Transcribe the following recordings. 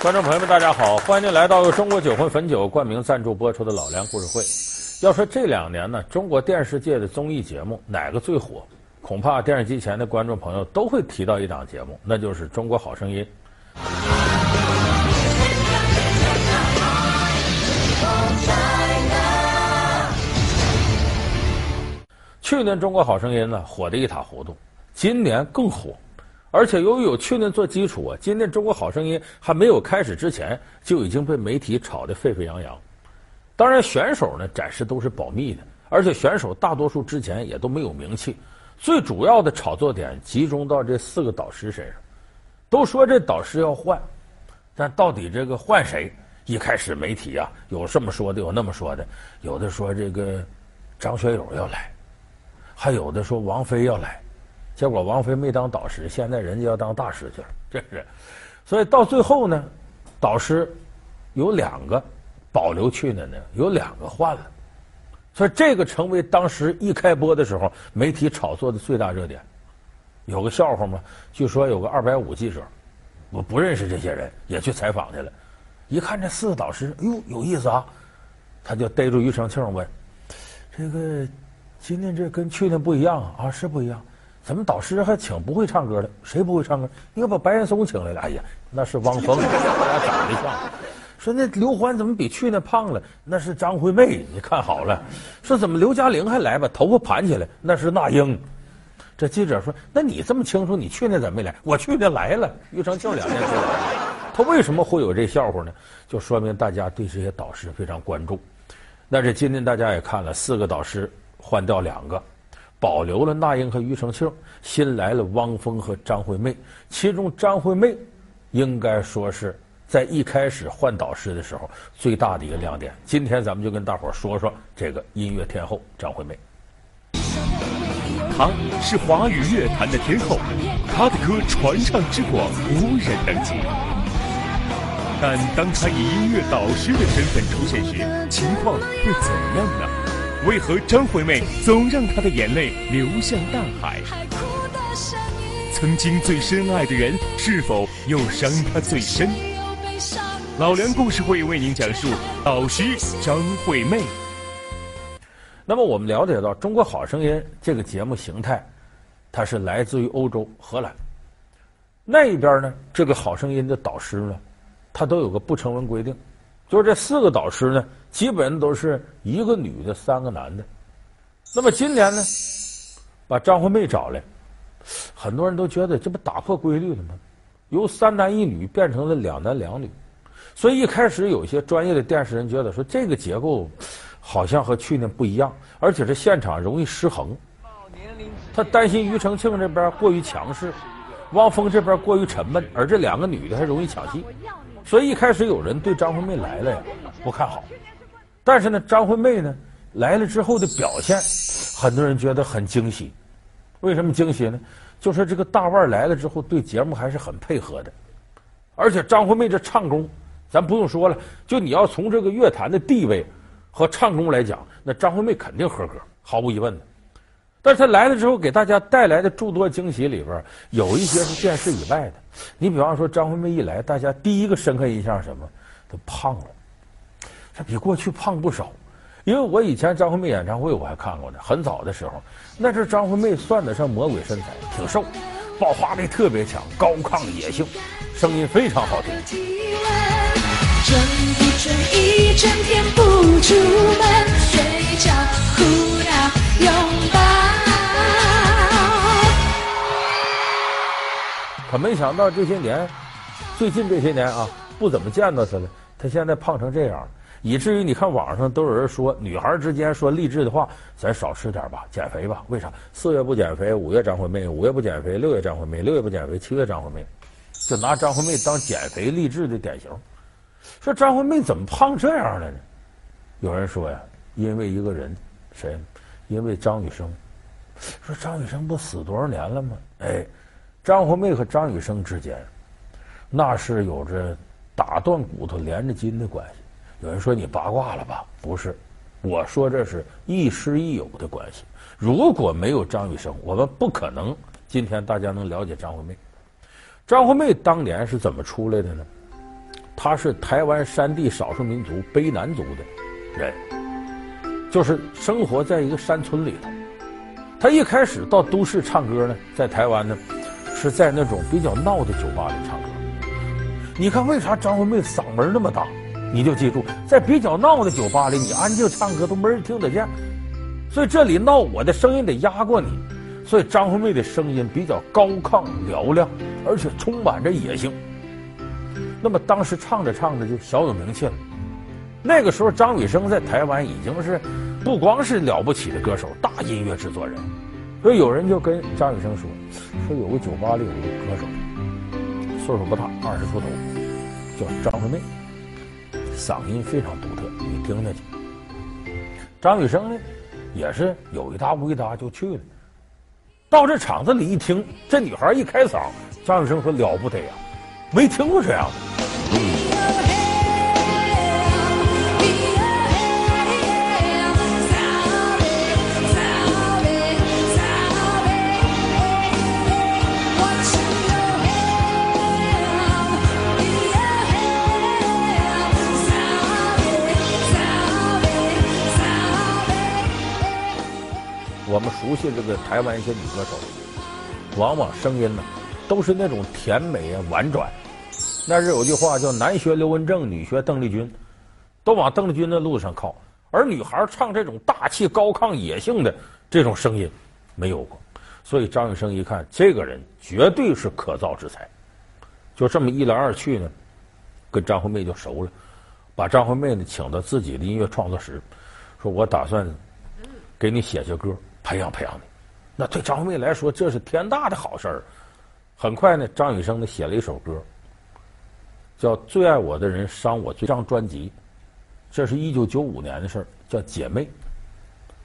观众朋友们，大家好！欢迎您来到由中国酒魂汾酒冠名赞助播出的《老梁故事会》。要说这两年呢，中国电视界的综艺节目哪个最火？恐怕电视机前的观众朋友都会提到一档节目，那就是《中国好声音》。去年《中国好声音》呢火得一塌糊涂，今年更火。而且由于有去年做基础啊，今年《中国好声音》还没有开始之前，就已经被媒体炒得沸沸扬扬。当然，选手呢暂时都是保密的，而且选手大多数之前也都没有名气。最主要的炒作点集中到这四个导师身上，都说这导师要换，但到底这个换谁？一开始媒体啊有这么说的，有那么说的，有的说这个张学友要来，还有的说王菲要来。结果王菲没当导师，现在人家要当大师去了，这是。所以到最后呢，导师有两个保留去年的，有两个换了。所以这个成为当时一开播的时候媒体炒作的最大热点。有个笑话嘛，据说有个二百五记者，我不认识这些人，也去采访去了。一看这四个导师，哎呦有意思啊，他就逮住庾澄庆问：“这个今天这跟去年不一样啊？啊，是不一样。”怎么导师还请不会唱歌的？谁不会唱歌？应该把白岩松请来了。哎呀，那是汪峰，大家长得像。说那刘欢怎么比去年胖了？那是张惠妹，你看好了。说怎么刘嘉玲还来吧？头发盘起来，那是那英。这记者说：“那你这么清楚，你去年怎么没来？我去年来了。”庾澄庆两年前来了。他为什么会有这笑话呢？就说明大家对这些导师非常关注。那这今天大家也看了，四个导师换掉两个。保留了那英和庾澄庆，新来了汪峰和张惠妹。其中张惠妹应该说是在一开始换导师的时候最大的一个亮点。今天咱们就跟大伙儿说说这个音乐天后张惠妹。她是华语乐坛的天后，她的歌传唱之广无人能及。但当她以音乐导师的身份出现时，情况会怎样呢？为何张惠妹总让她的眼泪流向大海？曾经最深爱的人，是否又伤她最深？老梁故事会为您讲述导师张惠妹。那么我们了解到，《中国好声音》这个节目形态，它是来自于欧洲荷兰那一边呢。这个好声音的导师呢，他都有个不成文规定。就是这四个导师呢，基本都是一个女的，三个男的。那么今年呢，把张惠妹找来，很多人都觉得这不打破规律了吗？由三男一女变成了两男两女，所以一开始有些专业的电视人觉得说这个结构好像和去年不一样，而且这现场容易失衡。他担心庾澄庆这边过于强势，汪峰这边过于沉闷，而这两个女的还容易抢戏。所以一开始有人对张惠妹来了呀不看好，但是呢，张惠妹呢来了之后的表现，很多人觉得很惊喜。为什么惊喜呢？就说这个大腕来了之后，对节目还是很配合的。而且张惠妹这唱功，咱不用说了，就你要从这个乐坛的地位和唱功来讲，那张惠妹肯定合格，毫无疑问的。但是她来了之后，给大家带来的诸多惊喜里边，有一些是电视以外的。你比方说张惠妹一来，大家第一个深刻印象什么？她胖了，她比过去胖不少。因为我以前张惠妹演唱会我还看过呢，很早的时候，那阵张惠妹算得上魔鬼身材，挺瘦，爆发力特别强，高亢野性，声音非常好听。准不准一整天不出门，睡觉、哭闹、拥抱。可没想到这些年，最近这些年啊，不怎么见到她了。她现在胖成这样了，以至于你看网上都有人说，女孩之间说励志的话，咱少吃点吧，减肥吧。为啥？四月不减肥，五月张惠妹；五月不减肥，六月张惠妹；六月不减肥，七月张惠妹。就拿张惠妹当减肥励志的典型。说张惠妹怎么胖这样了呢？有人说呀，因为一个人，谁？因为张雨生。说张雨生不死多少年了吗？哎。张惠妹和张雨生之间，那是有着打断骨头连着筋的关系。有人说你八卦了吧？不是，我说这是亦师亦友的关系。如果没有张雨生，我们不可能今天大家能了解张惠妹。张惠妹当年是怎么出来的呢？她是台湾山地少数民族卑南族的人，就是生活在一个山村里头。她一开始到都市唱歌呢，在台湾呢，是在那种比较闹的酒吧里唱歌。你看为啥张惠妹嗓门那么大？你就记住，在比较闹的酒吧里，你安静唱歌都没人听得见。所以这里闹，我的声音得压过你。所以张惠妹的声音比较高亢嘹亮，而且充满着野性。那么当时唱着唱着就小有名气了。那个时候，张雨生在台湾已经是不光是了不起的歌手，大音乐制作人。所以有人就跟张雨生说：“说有个酒吧里有个歌手，岁数不大，二十出头，叫张惠妹，嗓音非常独特，你听听去。”张雨生呢，也是有一搭无一搭就去了。到这场子里一听，这女孩一开嗓，张雨生说：“了不得呀，没听过这样的。”我们熟悉这个台湾一些女歌手，往往声音呢，都是那种甜美啊、婉转。那是有句话叫“男学刘文正，女学邓丽君”，都往邓丽君的路上靠。而女孩唱这种大气、高亢、野性的这种声音，没有过。所以张雨生一看，这个人绝对是可造之材。就这么一来二去呢，跟张惠妹就熟了，把张惠妹呢请到自己的音乐创作室，说我打算给你写些歌。培养培养你，那对张惠妹来说这是天大的好事儿。很快呢，张雨生呢写了一首歌，叫《最爱我的人伤我最》，这张专辑，这是一九九五年的事儿，叫《姐妹》。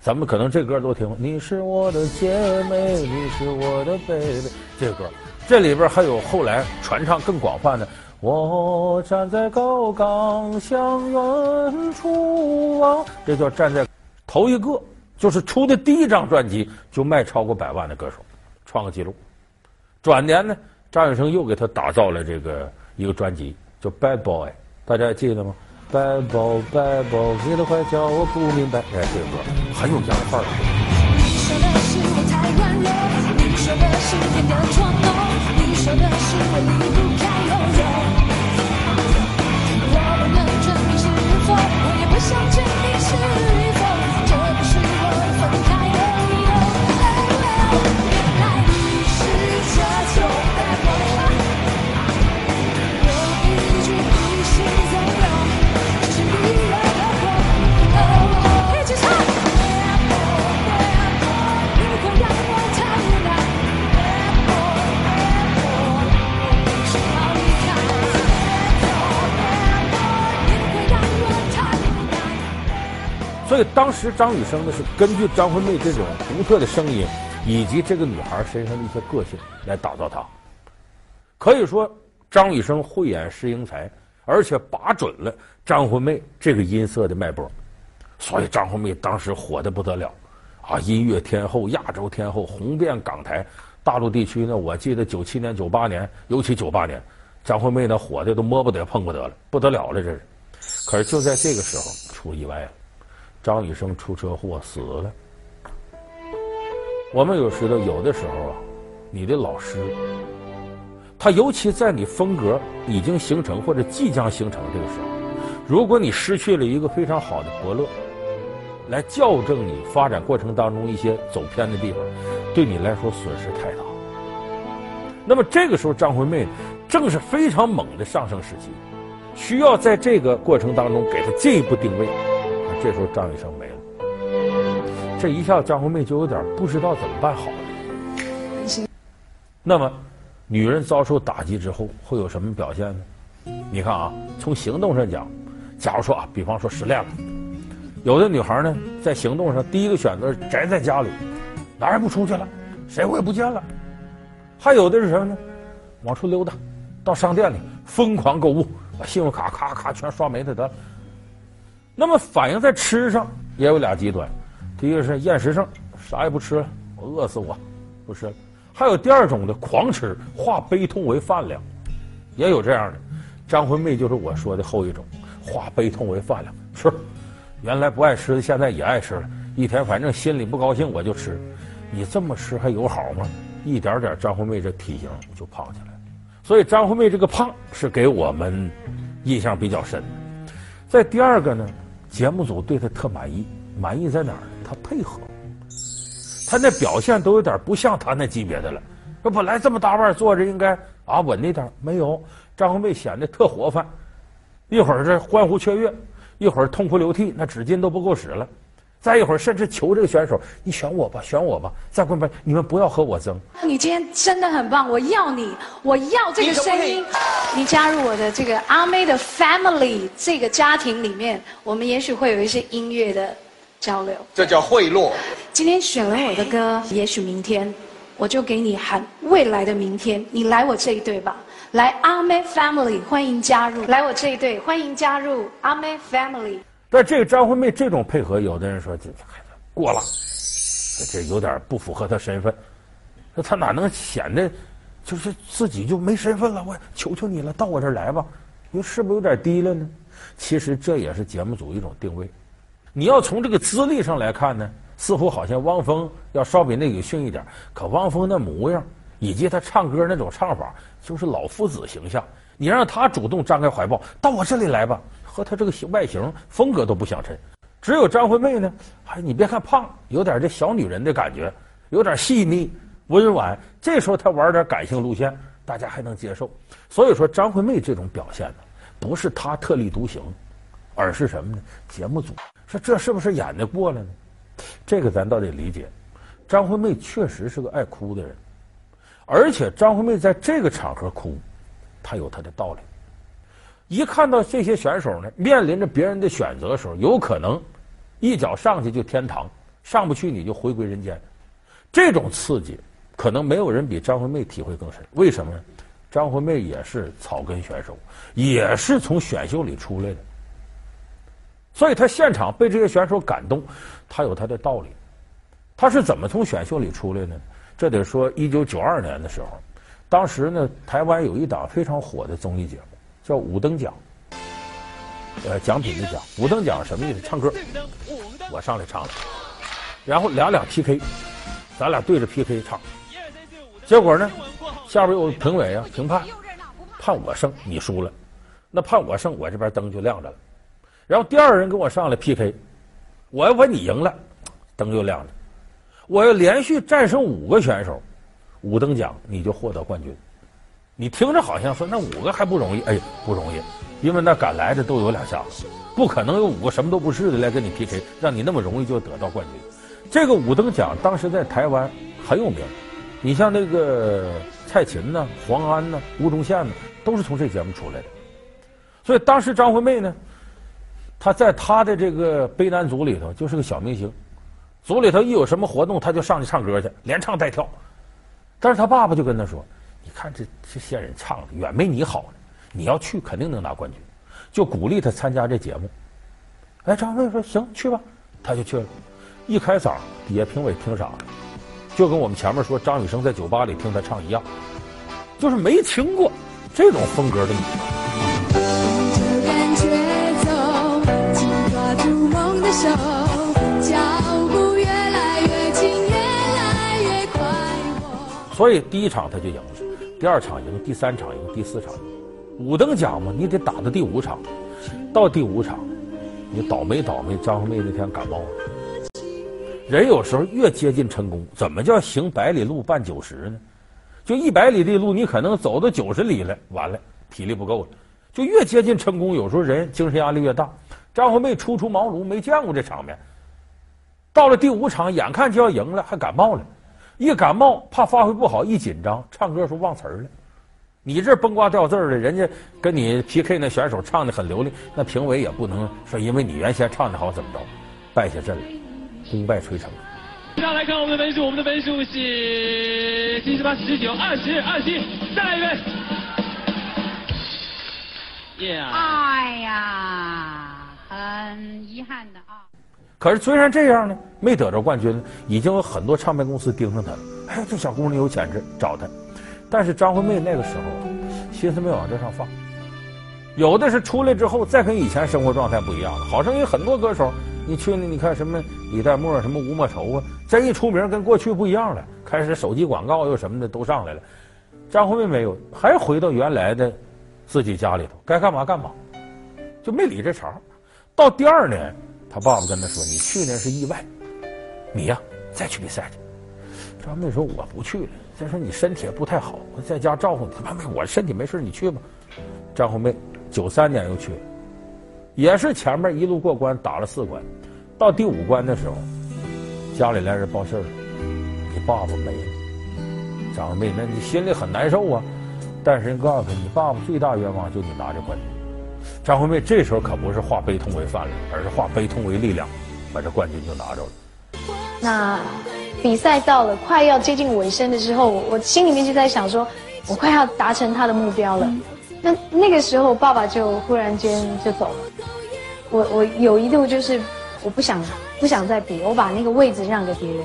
咱们可能这歌都听过，你是我的姐妹，你是我的 baby。这歌这里边还有后来传唱更广泛的，我站在高岗向远处望，这叫站在头一个。就是出的第一张专辑就卖超过百万的歌手，创个记录。转年呢，张雨生又给他打造了这个一个专辑，叫《Bad Boy》，大家还记得吗？Bad Boy, Bad Boy，你的坏叫我不明白。哎，这个歌很有洋范儿。你说的是我太软弱，你说的是变得捉弄，你说的是我所以当时张雨生呢是根据张惠妹这种独特的声音，以及这个女孩身上的一些个性来打造她。可以说张雨生慧眼识英才，而且把准了张惠妹这个音色的脉搏，所以张惠妹当时火的不得了，啊，音乐天后、亚洲天后，红遍港台。大陆地区呢，我记得九七年、九八年，尤其九八年，张惠妹呢火的都摸不得、碰不得了，不得了了，这是。可是就在这个时候出意外了。张雨生出车祸死了。我们有时候有的时候啊，你的老师，他尤其在你风格已经形成或者即将形成这个时候，如果你失去了一个非常好的伯乐，来校正你发展过程当中一些走偏的地方，对你来说损失太大。那么这个时候，张惠妹正是非常猛的上升时期，需要在这个过程当中给她进一步定位。这时候张雨生没了，这一下张红妹就有点不知道怎么办好了。那么，女人遭受打击之后会有什么表现呢？你看啊，从行动上讲，假如说啊，比方说失恋了，有的女孩呢，在行动上第一个选择宅在家里，哪儿也不出去了，谁我也不见了。还有的是什么呢？往出溜达，到商店里疯狂购物，把信用卡咔咔全刷没了得了。那么反映在吃上也有俩极端，第一个是厌食症，啥也不吃了，我饿死我，不吃了。还有第二种的狂吃，化悲痛为饭量，也有这样的。张惠妹就是我说的后一种，化悲痛为饭量，吃。原来不爱吃的，现在也爱吃了。一天反正心里不高兴，我就吃。你这么吃还有好吗？一点点，张惠妹这体型就胖起来了。所以张惠妹这个胖是给我们印象比较深的。再第二个呢，节目组对他特满意，满意在哪儿他？配合，他那表现都有点不像他那级别的了。说本来这么大腕坐着应该啊稳一点，没有。张惠妹显得特活泛，一会儿这欢呼雀跃，一会儿痛哭流涕，那纸巾都不够使了。再一会儿，甚至求这个选手：“你选我吧，选我吧！”再过来，你们不要和我争。你今天真的很棒，我要你，我要这个声音。你加入我的这个阿妹的 family 这个家庭里面，我们也许会有一些音乐的交流。这叫贿赂。今天选了我的歌，也许明天我就给你喊未来的明天，你来我这一队吧。来阿妹 family，欢迎加入。来我这一队，欢迎加入阿妹 family。但这个张惠妹这种配合，有的人说这孩子过了，这有点不符合她身份。那她哪能显得就是自己就没身份了？我求求你了，到我这儿来吧，你是不是有点低了呢？其实这也是节目组一种定位。你要从这个资历上来看呢，似乎好像汪峰要稍比那个逊一点，可汪峰那模样以及他唱歌那种唱法，就是老夫子形象。你让他主动张开怀抱，到我这里来吧。和他这个形外形风格都不相称，只有张惠妹呢，哎，你别看胖，有点这小女人的感觉，有点细腻温婉。这时候她玩点感性路线，大家还能接受。所以说张惠妹这种表现呢，不是她特立独行，而是什么呢？节目组说这是不是演得过了呢？这个咱倒得理解。张惠妹确实是个爱哭的人，而且张惠妹在这个场合哭，她有她的道理。一看到这些选手呢，面临着别人的选择的时候，有可能一脚上去就天堂，上不去你就回归人间。这种刺激，可能没有人比张惠妹体会更深。为什么呢？张惠妹也是草根选手，也是从选秀里出来的，所以她现场被这些选手感动，她有她的道理。她是怎么从选秀里出来的呢？这得说一九九二年的时候，当时呢，台湾有一档非常火的综艺节目。叫五等奖，呃，奖品的奖。五等奖什么意思？唱歌，我上来唱了，然后两两 PK，咱俩对着 PK 唱。结果呢，下边有评委啊，评判，判我胜，你输了。那判我胜，我这边灯就亮着了。然后第二人跟我上来 PK，我要问你赢了，灯就亮着。我要连续战胜五个选手，五等奖你就获得冠军。你听着好像说那五个还不容易，哎，不容易，因为那赶来的都有两下子，不可能有五个什么都不是的来跟你 PK，让你那么容易就得到冠军。这个五等奖当时在台湾很有名，你像那个蔡琴呢、黄安呢、吴宗宪呢，都是从这节目出来的。所以当时张惠妹呢，她在她的这个卑南族里头就是个小明星，组里头一有什么活动，她就上去唱歌去，连唱带跳。但是她爸爸就跟她说。你看这这些人唱的远没你好呢，你要去肯定能拿冠军，就鼓励他参加这节目。哎，张惠妹说行去吧，他就去了。一开嗓，底下评委听傻了，就跟我们前面说张雨生在酒吧里听他唱一样，就是没听过这种风格的女所以第一场他就赢了。第二场赢，第三场赢，第四场赢，五等奖嘛，你得打到第五场。到第五场，你倒霉倒霉，张惠妹那天感冒了。人有时候越接近成功，怎么叫行百里路半九十呢？就一百里的路，你可能走到九十里了，完了体力不够了。就越接近成功，有时候人精神压力越大。张惠妹初出茅庐，没见过这场面。到了第五场，眼看就要赢了，还感冒了。一感冒，怕发挥不好，一紧张，唱歌时候忘词儿了。你这崩瓜掉字儿的，人家跟你 PK 那选手唱的很流利，那评委也不能说因为你原先唱的好怎么着，败下阵来，功败垂成。接下来看我们的分数，我们的分数是七十八、十九、二十二十，再来一位。Yeah. 哎呀，很遗憾的啊。可是虽然这样呢，没得着冠军，已经有很多唱片公司盯上他了。哎，这小姑娘有潜质，找他。但是张惠妹那个时候心思没往这上放，有的是出来之后再跟以前生活状态不一样了。好声音很多歌手，你去你看什么李代沫、什么吴莫愁啊，这一出名跟过去不一样了，开始手机广告又什么的都上来了。张惠妹没有，还回到原来的自己家里头，该干嘛干嘛，就没理这茬。到第二年，他爸爸跟他说：“你去年是意外，你呀再去比赛去。”张惠妹说：“我不去了。”再说你身体也不太好，我在家照顾你。他妈没，我身体没事，你去吧。张红妹九三年又去，也是前面一路过关，打了四关，到第五关的时候，家里来人报信了，你爸爸没了。张红妹，那你心里很难受啊。但是人告诉他，你爸爸最大愿望就你拿着冠军。张惠妹这时候可不是化悲痛为饭了，而是化悲痛为力量，把这冠军就拿着了。那比赛到了快要接近尾声的时候，我心里面就在想说，我快要达成他的目标了。那那个时候，爸爸就忽然间就走了。我我有一度就是我不想不想再比，我把那个位置让给别人。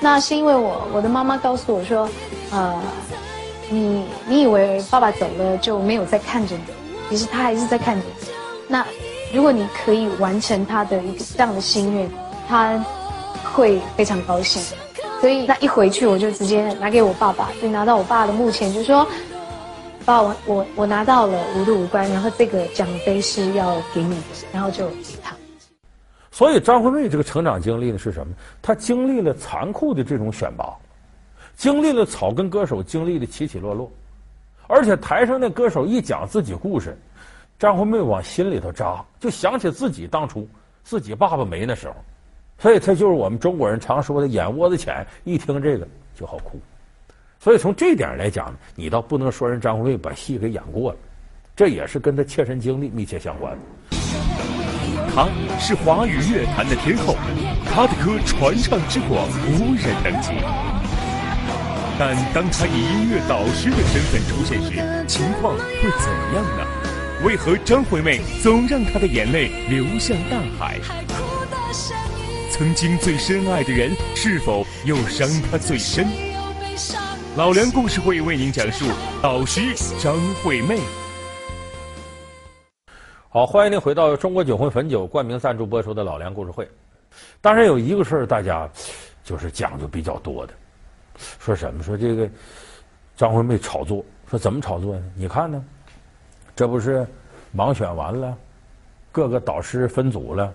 那是因为我我的妈妈告诉我说，呃，你你以为爸爸走了就没有再看着你，其实他还是在看你。那如果你可以完成他的一个这样的心愿，他。会非常高兴，所以那一回去我就直接拿给我爸爸，就拿到我爸的墓前，就说：“爸，我我我拿到了五度五关，然后这个奖杯是要给你的，然后就给他。”所以张惠妹这个成长经历呢是什么？她经历了残酷的这种选拔，经历了草根歌手经历的起起落落，而且台上那歌手一讲自己故事，张惠妹往心里头扎，就想起自己当初自己爸爸没那时候。所以，他就是我们中国人常说的“眼窝子浅”，一听这个就好哭。所以，从这点来讲，你倒不能说人张惠妹把戏给演过了，这也是跟他切身经历密切相关的。她是华语乐坛的天后，她的歌传唱之广，无人能及。但当他以音乐导师的身份出现时，情况会怎样呢？为何张惠妹总让她的眼泪流向大海？曾经最深爱的人，是否又伤他最深？老梁故事会为您讲述导师张惠妹。好，欢迎您回到中国酒魂汾酒冠名赞助播出的老梁故事会。当然有一个事儿，大家就是讲究比较多的，说什么？说这个张惠妹炒作，说怎么炒作呢？你看呢？这不是盲选完了，各个导师分组了。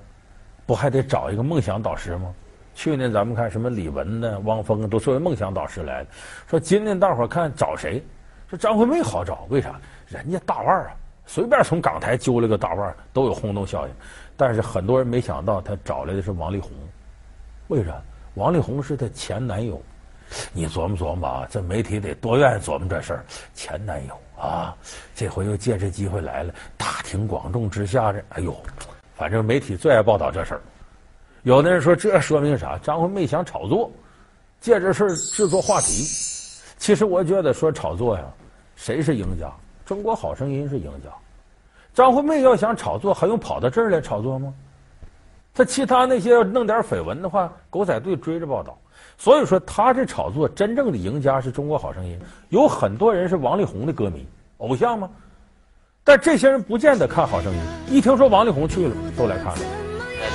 不还得找一个梦想导师吗？去年咱们看什么李玟呢、汪峰，都作为梦想导师来了。说今年大伙儿看找谁？说张惠妹好找，为啥？人家大腕儿啊，随便从港台揪了个大腕儿都有轰动效应。但是很多人没想到，他找来的是王力宏。为啥？王力宏是他前男友。你琢磨琢磨啊，这媒体得多愿意琢磨这事儿。前男友啊，这回又借这机会来了，大庭广众之下这，哎呦！反正媒体最爱报道这事儿，有的人说这说明啥？张惠妹想炒作，借这事儿制作话题。其实我觉得说炒作呀，谁是赢家？中国好声音是赢家。张惠妹要想炒作，还用跑到这儿来炒作吗？他其他那些要弄点绯闻的话，狗仔队追着报道。所以说他这炒作，真正的赢家是中国好声音。有很多人是王力宏的歌迷，偶像吗？但这些人不见得看好声音，一听说王力宏去了，都来看了。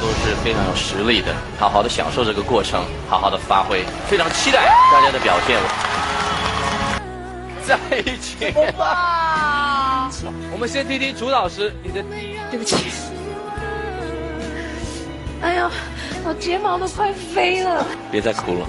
都是非常有实力的，好好的享受这个过程，好好的发挥，非常期待大家的表现。在一起。哇！我们先听听朱老师，你的。对不起。哎呀，我睫毛都快飞了。别再哭了。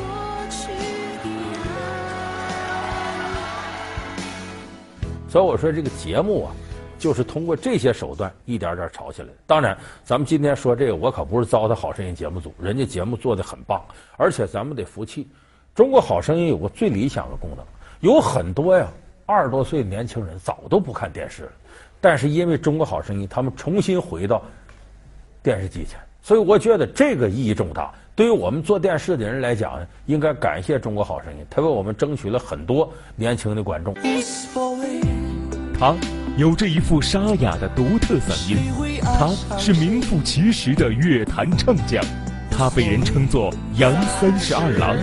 所以我说这个节目啊。就是通过这些手段一点点炒起来。当然，咱们今天说这个，我可不是糟蹋好声音节目组，人家节目做的很棒。而且咱们得服气，中国好声音有个最理想的功能，有很多呀二十多岁的年轻人早都不看电视了，但是因为中国好声音，他们重新回到电视机前。所以我觉得这个意义重大。对于我们做电视的人来讲，应该感谢中国好声音，他为我们争取了很多年轻的观众。他。有着一副沙哑的独特嗓音，他是名副其实的乐坛唱将，他被人称作“杨三十二郎”。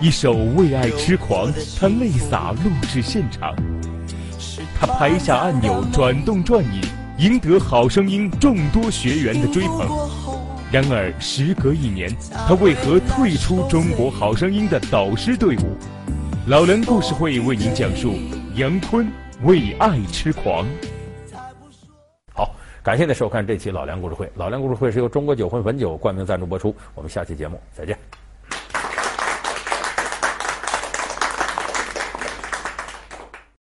一首《为爱痴狂》，他泪洒录制现场。他拍下按钮，转动转椅，赢得《好声音》众多学员的追捧。然而，时隔一年，他为何退出《中国好声音》的导师队伍？老梁故事会为您讲述杨坤为爱痴狂。好，感谢您收看这期老梁故事会。老梁故事会是由中国酒魂汾酒冠名赞助播出。我们下期节目再见。